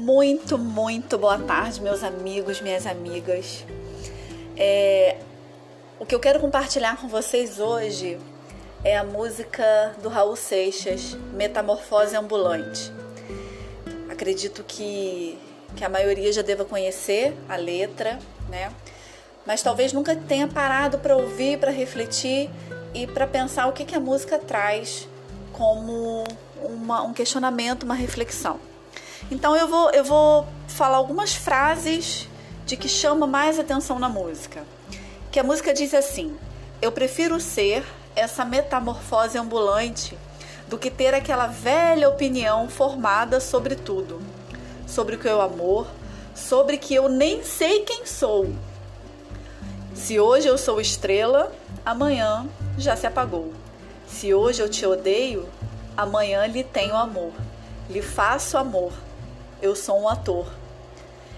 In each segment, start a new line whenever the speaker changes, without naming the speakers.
Muito, muito boa tarde, meus amigos, minhas amigas. É, o que eu quero compartilhar com vocês hoje é a música do Raul Seixas, Metamorfose Ambulante. Acredito que, que a maioria já deva conhecer a letra, né? Mas talvez nunca tenha parado para ouvir, para refletir e para pensar o que, que a música traz como uma, um questionamento, uma reflexão. Então eu vou, eu vou falar algumas frases de que chama mais atenção na música. Que a música diz assim: Eu prefiro ser essa metamorfose ambulante do que ter aquela velha opinião formada sobre tudo, sobre o que o amor, sobre que eu nem sei quem sou. Se hoje eu sou estrela, amanhã já se apagou. Se hoje eu te odeio, amanhã lhe tenho amor, lhe faço amor eu sou um ator.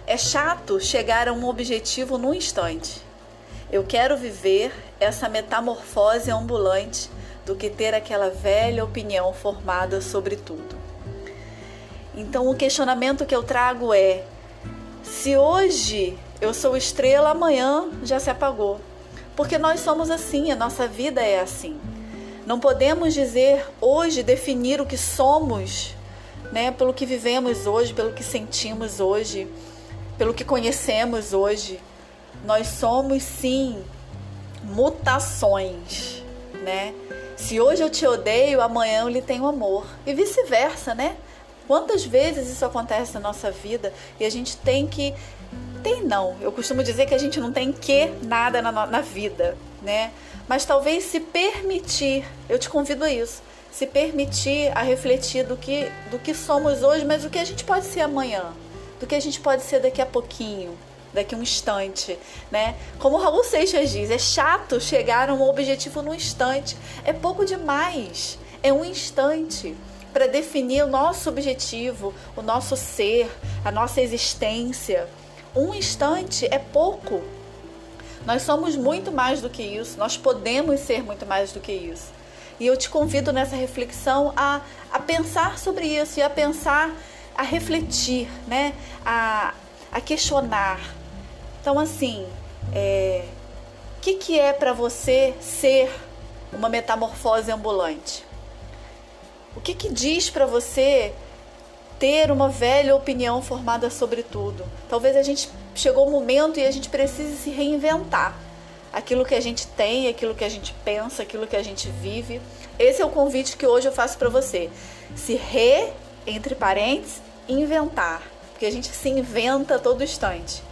É chato chegar a um objetivo num instante. Eu quero viver essa metamorfose ambulante do que ter aquela velha opinião formada sobre tudo. Então, o questionamento que eu trago é: se hoje eu sou estrela, amanhã já se apagou. Porque nós somos assim, a nossa vida é assim. Não podemos dizer hoje, definir o que somos né, pelo que vivemos hoje, pelo que sentimos hoje, pelo que conhecemos hoje. Nós somos sim mutações, né? Se hoje eu te odeio, amanhã eu lhe tenho amor. E vice-versa, né? Quantas vezes isso acontece na nossa vida e a gente tem que. Tem não. Eu costumo dizer que a gente não tem que nada na, na vida, né? Mas talvez se permitir, eu te convido a isso se permitir a refletir do que, do que somos hoje, mas do que a gente pode ser amanhã, do que a gente pode ser daqui a pouquinho, daqui a um instante, né? Como o Raul Seixas diz, é chato chegar a um objetivo num instante, é pouco demais, é um instante para definir o nosso objetivo, o nosso ser, a nossa existência. Um instante é pouco. Nós somos muito mais do que isso, nós podemos ser muito mais do que isso. E eu te convido nessa reflexão a, a pensar sobre isso e a pensar, a refletir, né? a, a questionar. Então, assim, é, o que, que é para você ser uma metamorfose ambulante? O que, que diz para você ter uma velha opinião formada sobre tudo? Talvez a gente chegou o um momento e a gente precise se reinventar aquilo que a gente tem, aquilo que a gente pensa, aquilo que a gente vive. Esse é o convite que hoje eu faço para você. Se re, entre parênteses, inventar, porque a gente se inventa todo instante.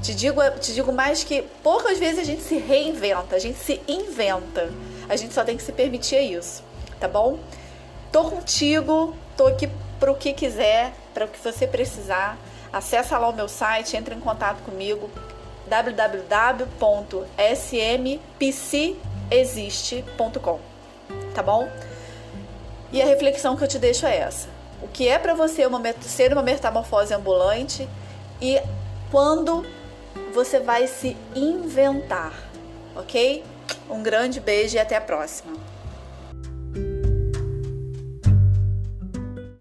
Te digo, te digo mais que poucas vezes a gente se reinventa, a gente se inventa. A gente só tem que se permitir isso, tá bom? Tô contigo, tô aqui para o que quiser, para o que você precisar. Acesse lá o meu site, entre em contato comigo www.smpcexiste.com, tá bom? E a reflexão que eu te deixo é essa: o que é para você uma, ser uma metamorfose ambulante e quando você vai se inventar, ok? Um grande beijo e até a próxima.